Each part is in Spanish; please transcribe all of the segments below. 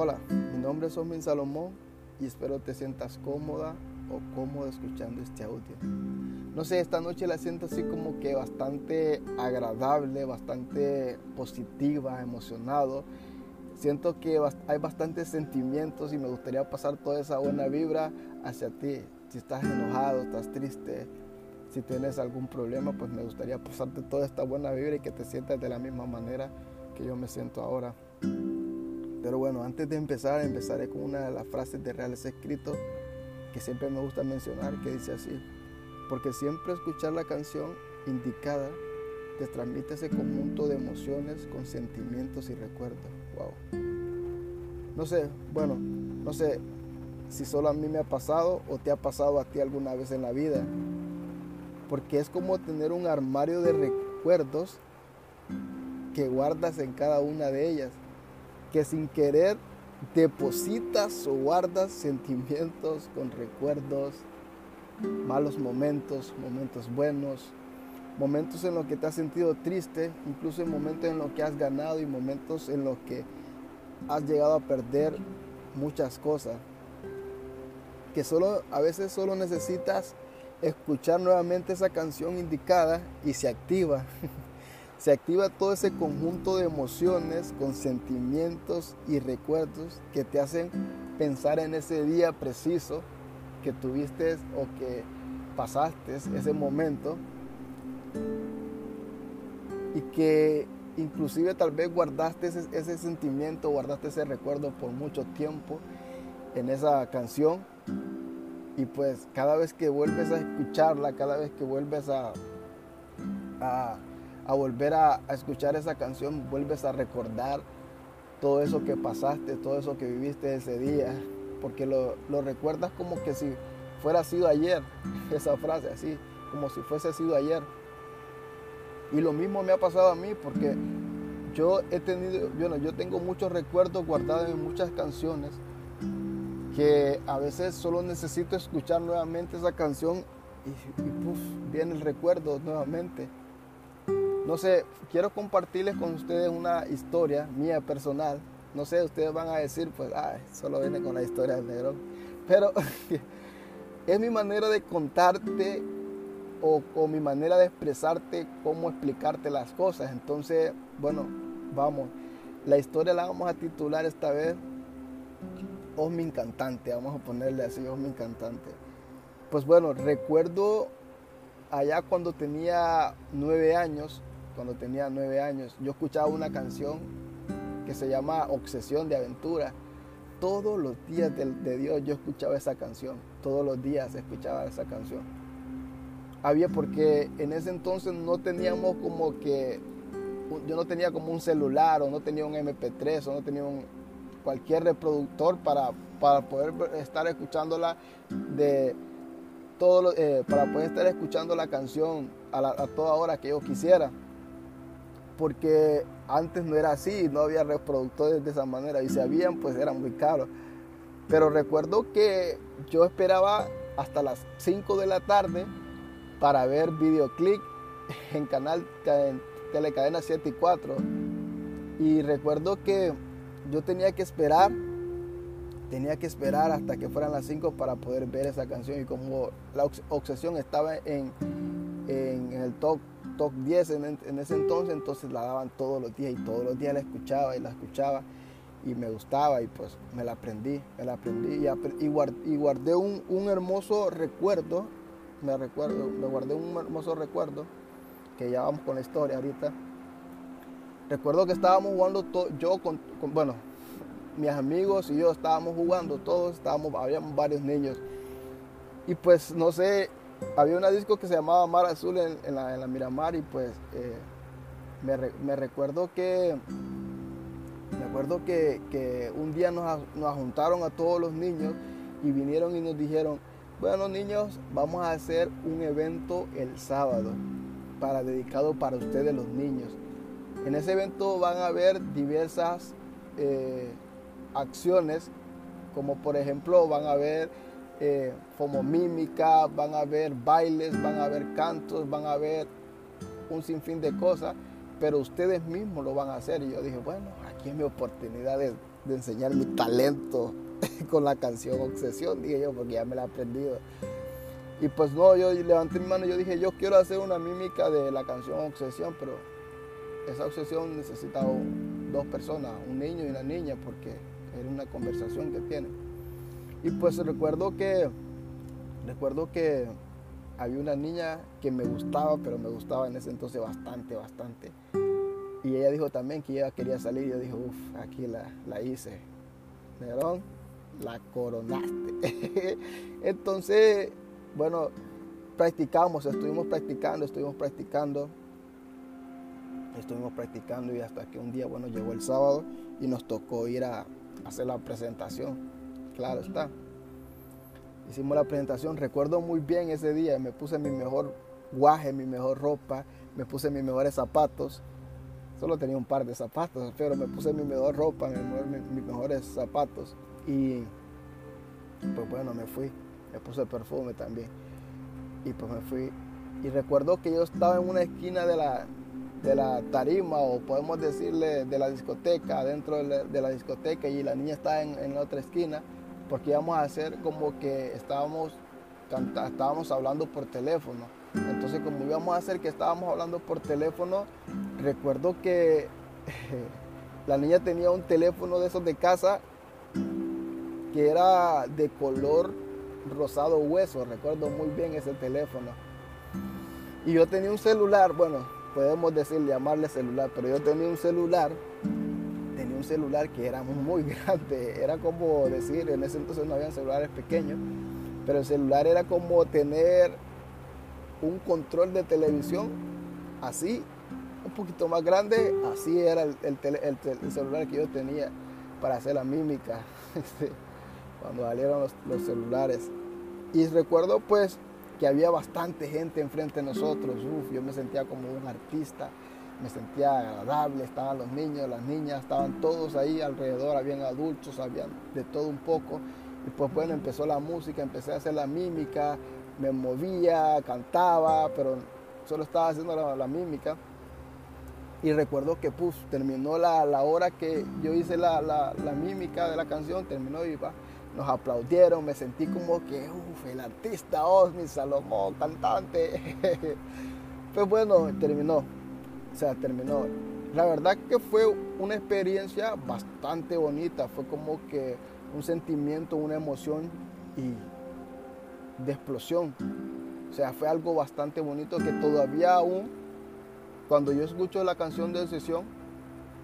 Hola, mi nombre es Osmin Salomón y espero te sientas cómoda o cómodo escuchando este audio. No sé, esta noche la siento así como que bastante agradable, bastante positiva, emocionado. Siento que hay bastantes sentimientos y me gustaría pasar toda esa buena vibra hacia ti. Si estás enojado, estás triste, si tienes algún problema, pues me gustaría pasarte toda esta buena vibra y que te sientas de la misma manera que yo me siento ahora. Pero bueno, antes de empezar, empezaré con una de las frases de Reales Escritos que siempre me gusta mencionar, que dice así, porque siempre escuchar la canción indicada te transmite ese conjunto de emociones con sentimientos y recuerdos. Wow. No sé, bueno, no sé si solo a mí me ha pasado o te ha pasado a ti alguna vez en la vida. Porque es como tener un armario de recuerdos que guardas en cada una de ellas que sin querer depositas o guardas sentimientos con recuerdos, malos momentos, momentos buenos, momentos en los que te has sentido triste, incluso en momentos en los que has ganado y momentos en los que has llegado a perder muchas cosas. Que solo a veces solo necesitas escuchar nuevamente esa canción indicada y se activa. se activa todo ese conjunto de emociones con sentimientos y recuerdos que te hacen pensar en ese día preciso que tuviste o que pasaste ese momento. Y que inclusive tal vez guardaste ese, sentimiento, guardaste ese recuerdo por mucho tiempo en esa canción. Y pues cada vez que vuelves a escucharla, cada vez que vuelves a a volver a, escuchar esa canción, vuelves a recordar todo eso que pasaste, todo eso que viviste ese día, porque lo, recuerdas como que si fuera sido ayer, esa frase así, como si fuese sido ayer. Y lo mismo me ha pasado a mí, porque yo he tenido, bueno, yo tengo muchos recuerdos guardados en muchas canciones, que a veces solo necesito escuchar nuevamente esa canción y, y viene el recuerdo nuevamente. No sé, quiero compartirles con ustedes una historia mía personal. No sé, ustedes van a decir, pues, ay, solo viene con la historia del negro. Pero es mi manera de contarte o, mi manera de expresarte cómo explicarte las cosas. Entonces, bueno, vamos. La historia la vamos a titular esta vez Osmin Cantante. Vamos a ponerle así, Osmin Cantante. Pues bueno, recuerdo allá cuando tenía nueve años, cuando tenía nueve años, yo escuchaba una canción que se llama Obsesión de Aventura. Todos los días de, Dios yo escuchaba esa canción, todos los días escuchaba esa canción. Había porque en ese entonces no teníamos como que, yo no tenía como un celular o no tenía un MP3 o no tenía cualquier reproductor para, para poder estar escuchándola de todo eh, para poder estar escuchando la canción a, a toda hora que yo quisiera porque antes no era así, no había reproductores de esa manera y si habían pues eran muy caros. Pero recuerdo que yo esperaba hasta las 5 de la tarde para ver videoclip en canal en Telecadena 7 y 4. Y recuerdo que yo tenía que esperar, tenía que esperar hasta que fueran las 5 para poder ver esa canción. Y como la obsesión estaba en, en el top top 10 en, ese entonces, entonces la daban todos los días y todos los días la escuchaba y la escuchaba y me gustaba y pues me la aprendí, me la aprendí y, y, guardé, un, hermoso recuerdo, me, recuerdo, me guardé un hermoso recuerdo, que ya vamos con la historia ahorita. Recuerdo que estábamos jugando yo con, bueno, mis amigos y yo estábamos jugando, todos estábamos, habíamos varios niños. Y pues no sé, había una disco que se llamaba Mar Azul en, la, Miramar y pues eh, me, recuerdo que me acuerdo que, un día nos, nos, juntaron a todos los niños y vinieron y nos dijeron, bueno niños, vamos a hacer un evento el sábado para dedicado para ustedes los niños. En ese evento van a haber diversas eh, acciones, como por ejemplo van a haber eh, como mímica, van a haber bailes, van a haber cantos, van a haber un sinfín de cosas, pero ustedes mismos lo van a hacer. Y yo dije, bueno, aquí es mi oportunidad de, enseñar mi talento con la canción Obsesión, dije yo, porque ya me la he aprendido. Y pues no, yo levanté mi mano y yo dije, yo quiero hacer una mímica de la canción Obsesión, pero esa obsesión necesita dos personas, un niño y una niña, porque es una conversación que tienen. Y pues recuerdo que, recuerdo que había una niña que me gustaba, pero me gustaba en ese entonces bastante, bastante. Y ella dijo también que ella quería salir. Y yo dije, uff, aquí la, la hice. Nerón, la coronaste. entonces, bueno, practicamos, estuvimos practicando, estuvimos practicando. Estuvimos practicando y hasta que un día, bueno, llegó el sábado y nos tocó ir a hacer la presentación. Claro está. Hicimos la presentación, recuerdo muy bien ese día, me puse mi mejor guaje, mi mejor ropa, me puse mis mejores zapatos. Solo tenía un par de zapatos, pero me puse mi mejor ropa, mis, mejores zapatos. Y pues bueno, me fui. Me puse perfume también. Y pues me fui. Y recuerdo que yo estaba en una esquina de la, de la tarima, o podemos decirle de la discoteca, dentro de la, discoteca, y la niña estaba en, en la otra esquina porque íbamos a hacer como que estábamos, estábamos hablando por teléfono. Entonces como íbamos a hacer que estábamos hablando por teléfono, recuerdo que la niña tenía un teléfono de esos de casa que era de color rosado hueso, recuerdo muy bien ese teléfono. Y yo tenía un celular, bueno, podemos decirle, llamarle celular, pero yo tenía un celular un celular que era muy grande. Era como decir, en ese entonces no habían celulares pequeños, pero el celular era como tener un control de televisión así, un poquito más grande. Así era el, el, celular que yo tenía para hacer la mímica este, cuando salieron los, los celulares. Y recuerdo pues que había bastante gente enfrente de nosotros. Uf, yo me sentía como un artista me sentía agradable, estaban los niños, las niñas, estaban todos ahí alrededor, habían adultos, habían de todo un poco. Y pues bueno, empezó la música, empecé a hacer la mímica, me movía, cantaba, pero solo estaba haciendo la, mímica. Y recuerdo que pues terminó la, hora que yo hice la, la, mímica de la canción, terminó y va, nos aplaudieron, me sentí como que, uff, el artista Osmi Salomón, cantante. pues bueno, terminó o sea, terminó. La verdad que fue una experiencia bastante bonita, fue como que un sentimiento, una emoción y de explosión. O sea, fue algo bastante bonito que todavía aún, cuando yo escucho la canción de sesión,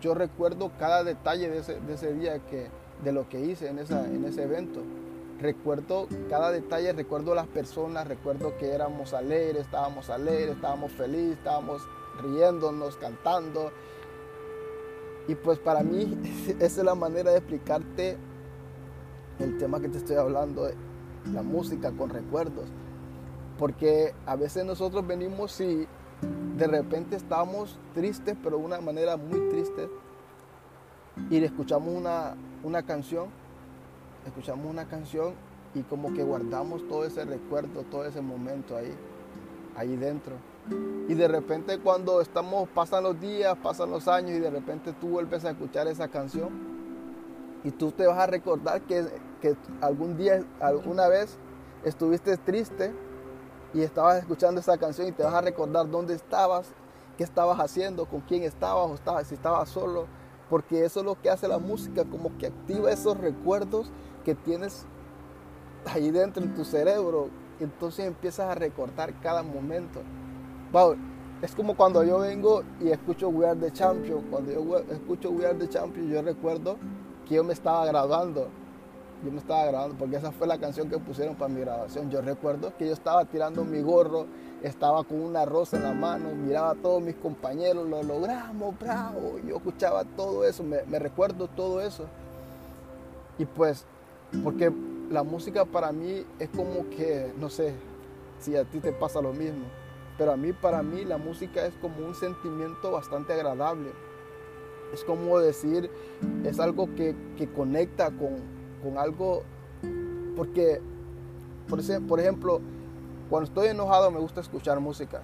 yo recuerdo cada detalle de ese, día, que, de lo que hice en, en ese evento. Recuerdo cada detalle, recuerdo las personas, recuerdo que éramos alegres, estábamos alegres, estábamos felices, estábamos riéndonos, cantando. Y pues para mí esa es la manera de explicarte el tema que te estoy hablando, la música con recuerdos. Porque a veces nosotros venimos y de repente estamos tristes, pero de una manera muy triste, y escuchamos una, una canción, escuchamos una canción y como que guardamos todo ese recuerdo, todo ese momento ahí, ahí dentro. Y de repente cuando estamos, pasan los días, pasan los años y de repente tú vuelves a escuchar esa canción y tú te vas a recordar que, que algún día, alguna vez estuviste triste y estabas escuchando esa canción y te vas a recordar dónde estabas, qué estabas haciendo, con quién estabas o estabas, si estabas solo, porque eso es lo que hace la música, como que activa esos recuerdos que tienes ahí dentro en tu cerebro. Entonces empiezas a recordar cada momento es como cuando yo vengo y escucho We Are the Champion. Cuando yo escucho We Are the Champion, yo recuerdo que yo me estaba grabando. Yo me estaba grabando porque esa fue la canción que pusieron para mi grabación. Yo recuerdo que yo estaba tirando mi gorro, estaba con una rosa en la mano, miraba a todos mis compañeros, lo logramos, bravo. Yo escuchaba todo eso, me recuerdo todo eso. Y pues, porque la música para mí es como que, no sé si a ti te pasa lo mismo pero a mí, para mí, la música es como un sentimiento bastante agradable. Es como decir, es algo que, conecta con, algo, porque, por, por ejemplo, cuando estoy enojado me gusta escuchar música.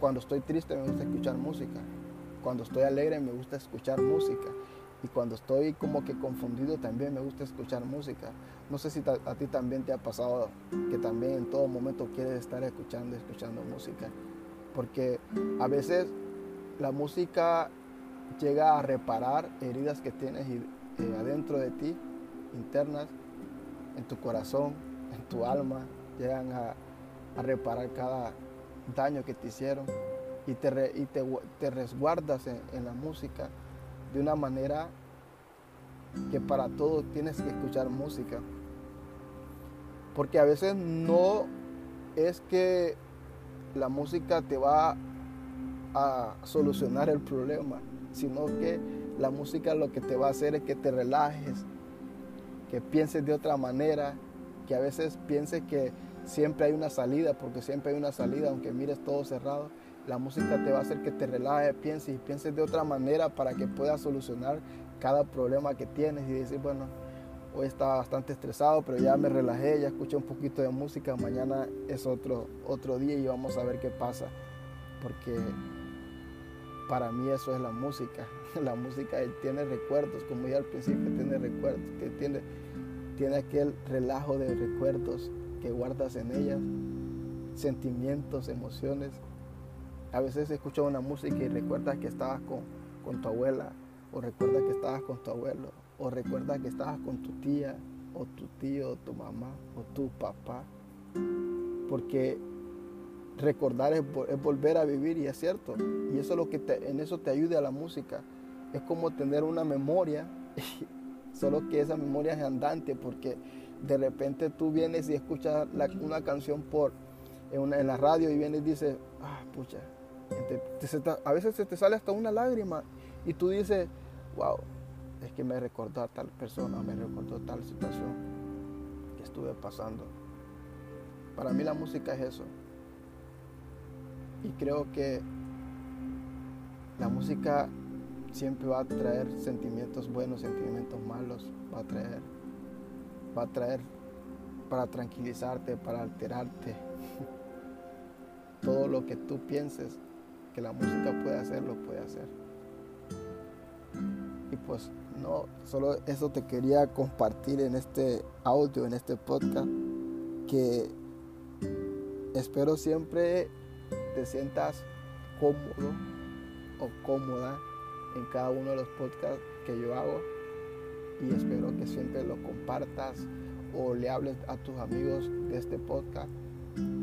Cuando estoy triste me gusta escuchar música. Cuando estoy alegre me gusta escuchar música. Y cuando estoy como que confundido también me gusta escuchar música. No sé si a ti también te ha pasado que también en todo momento quieres estar escuchando, escuchando música. Porque a veces la música llega a reparar heridas que tienes eh, adentro de ti, internas, en tu corazón, en tu alma. Llegan a, reparar cada daño que te hicieron y te, y te, resguardas en la música de una manera que para todo tienes que escuchar música. Porque a veces no es que la música te va a solucionar el problema, sino que la música lo que te va a hacer es que te relajes, que pienses de otra manera, que a veces pienses que siempre hay una salida, porque siempre hay una salida, aunque mires todo cerrado. La música te va a hacer que te relajes, pienses y pienses de otra manera para que puedas solucionar cada problema que tienes y decir, bueno, hoy estaba bastante estresado, pero ya me relajé, ya escuché un poquito de música, mañana es otro, otro día y vamos a ver qué pasa. Porque para mí eso es la música. La música tiene recuerdos, como ya al principio tiene recuerdos, tiene, tiene aquel relajo de recuerdos que guardas en ella, sentimientos, emociones a veces escuchas una música y recuerdas que estabas con, tu abuela, o recuerdas que estabas con tu abuelo, o recuerdas que estabas con tu tía, o tu tío, o tu mamá, o tu papá. Porque recordar es, volver a vivir y es cierto. Y eso es lo que en eso te ayuda a la música. Es como tener una memoria, solo que esa memoria es andante porque de repente tú vienes y escuchas una canción por en, en, la radio y vienes y dices, ah, pucha, a veces se te sale hasta una lágrima y tú dices, wow, es que me recordó a tal persona, me recordó tal situación que estuve pasando. Para mí la música es eso. Y creo que la música siempre va a traer sentimientos buenos, sentimientos malos, va a traer, va a traer para tranquilizarte, para alterarte. Todo lo que tú pienses que la música puede hacer, lo puede hacer. Y pues no, solo eso te quería compartir en este audio, en este podcast, que espero siempre te sientas cómodo o cómoda en cada uno de los podcasts que yo hago y espero que siempre lo compartas o le hables a tus amigos de este podcast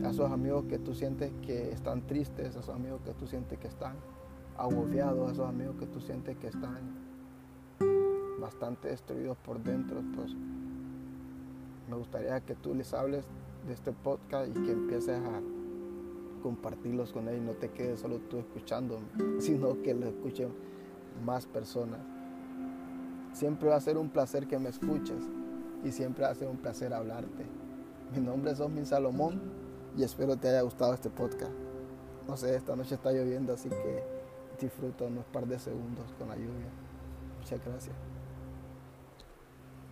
a esos amigos que tú sientes que están tristes, a esos amigos que tú sientes que están agobiados, a esos amigos que tú sientes que están bastante destruidos por dentro, pues me gustaría que tú les hables de este podcast y que empieces a compartirlos con ellos, no te quedes solo tú escuchando, sino que lo escuchen más personas. Siempre va a ser un placer que me escuches y siempre va a ser un placer hablarte. Mi nombre es Osmin Salomón y espero te haya gustado este podcast. No sé, esta noche está lloviendo, así que disfruto unos par de segundos con la lluvia. Muchas gracias.